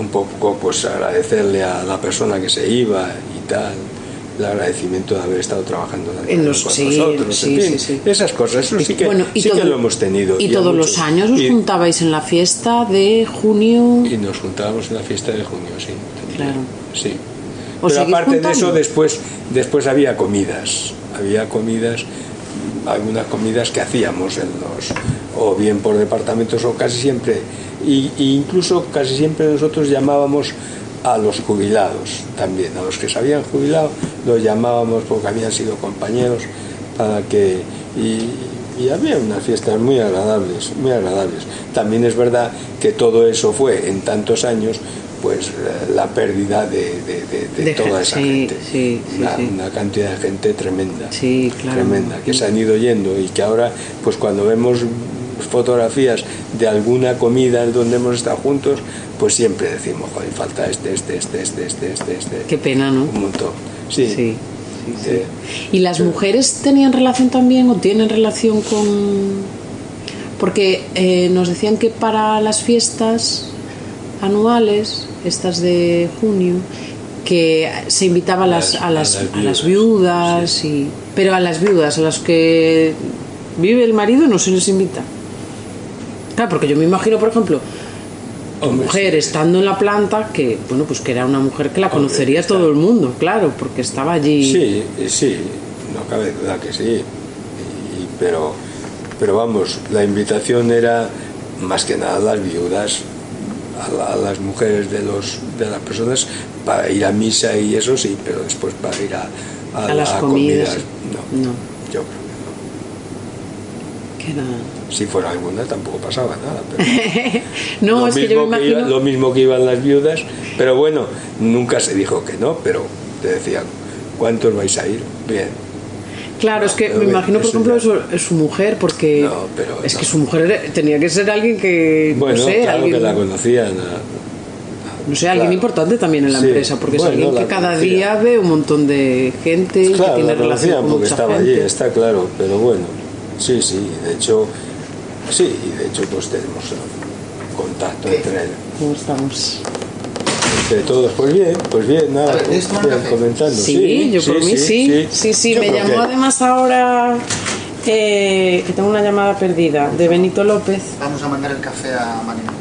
un poco pues agradecerle a la persona que se iba y tal el agradecimiento de haber estado trabajando En los- con sí, nosotros, sí, en fin, sí, sí. esas cosas, eso sí que, Bueno, y que lo hemos tenido. Y todos los años os Y- juntabais en la fiesta de junio. Y nos juntábamos en la fiesta de junio, sí. Claro. Sí. ¿Os Pero aparte de eso, después, después había comidas. Había comidas, algunas comidas que hacíamos en los, o bien por departamentos, o casi siempre, y, y incluso casi siempre nosotros llamábamos a los jubilados también, a los que se habían jubilado, los llamábamos porque habían sido compañeros para que. Y, y había unas fiestas muy agradables, muy agradables. También es verdad que todo eso fue en tantos años, pues la pérdida de, de- de- de De toda esa sí, gente. sí, sí, una, cantidad de gente tremenda. Sí, claro. Tremenda, que se han ido yendo y que ahora, pues cuando vemos fotografías de alguna comida en donde hemos estado juntos, pues siempre decimos, joder, falta este, este, este, este, este, este, este. Qué pena, ¿no? Un montón. Sí. Sí, sí, sí. Eh, ¿Y las mujeres tenían relación también o tienen relación con...? Porque eh, nos decían que para las fiestas anuales, estas de junio, que se invitaba a las, a las, a las a las viudas, viudas, y, pero a las viudas, a las que vive el marido, no se les invita. Porque yo me imagino, por ejemplo, Hombre, mujer estando en la planta, que bueno, pues que era una mujer que la Hombre, conocería está- todo el mundo, claro, porque estaba allí. Sí, eh, sí, no cabe duda que sí. Y- pero, pero vamos, la invitación era más que nada a las viudas, a, la- a las mujeres de, los, de las personas para ir a misa y eso sí, pero después para ir a, A las comidas. no, No. yo creo que no. Si fuera alguna tampoco pasaba nada. Pero no, lo, es que yo mismo me que imagino. iba- lo mismo que iban las viudas, pero bueno, nunca se dijo que no, pero te decían, ¿cuántos vais a ir? Bien. Claro, es que me imagino, por ejemplo, ya- su, su mujer, porque No, pero es que su mujer tenía que ser alguien que, Bueno, no sé, claro alguien, que la conocían. no sé, alguien claro. importante también en la Sí, empresa, porque bueno, es alguien que cada conocía. día ve un montón de gente y que tiene la relación con porque mucha estaba gente. allí, está claro, pero bueno, sí, sí, de hecho, sí, y de hecho pues tenemos contacto entre, ¿Cómo estamos? entre todos. Pues bien, pues bien, nada, A ver, ¿tienes tomar bien, café? comentando. Sí, yo por mí sí. Sí, sí, me llamó que- además ahora eh, que tengo una llamada perdida de Benito López. Vamos a mandar el café a Marina.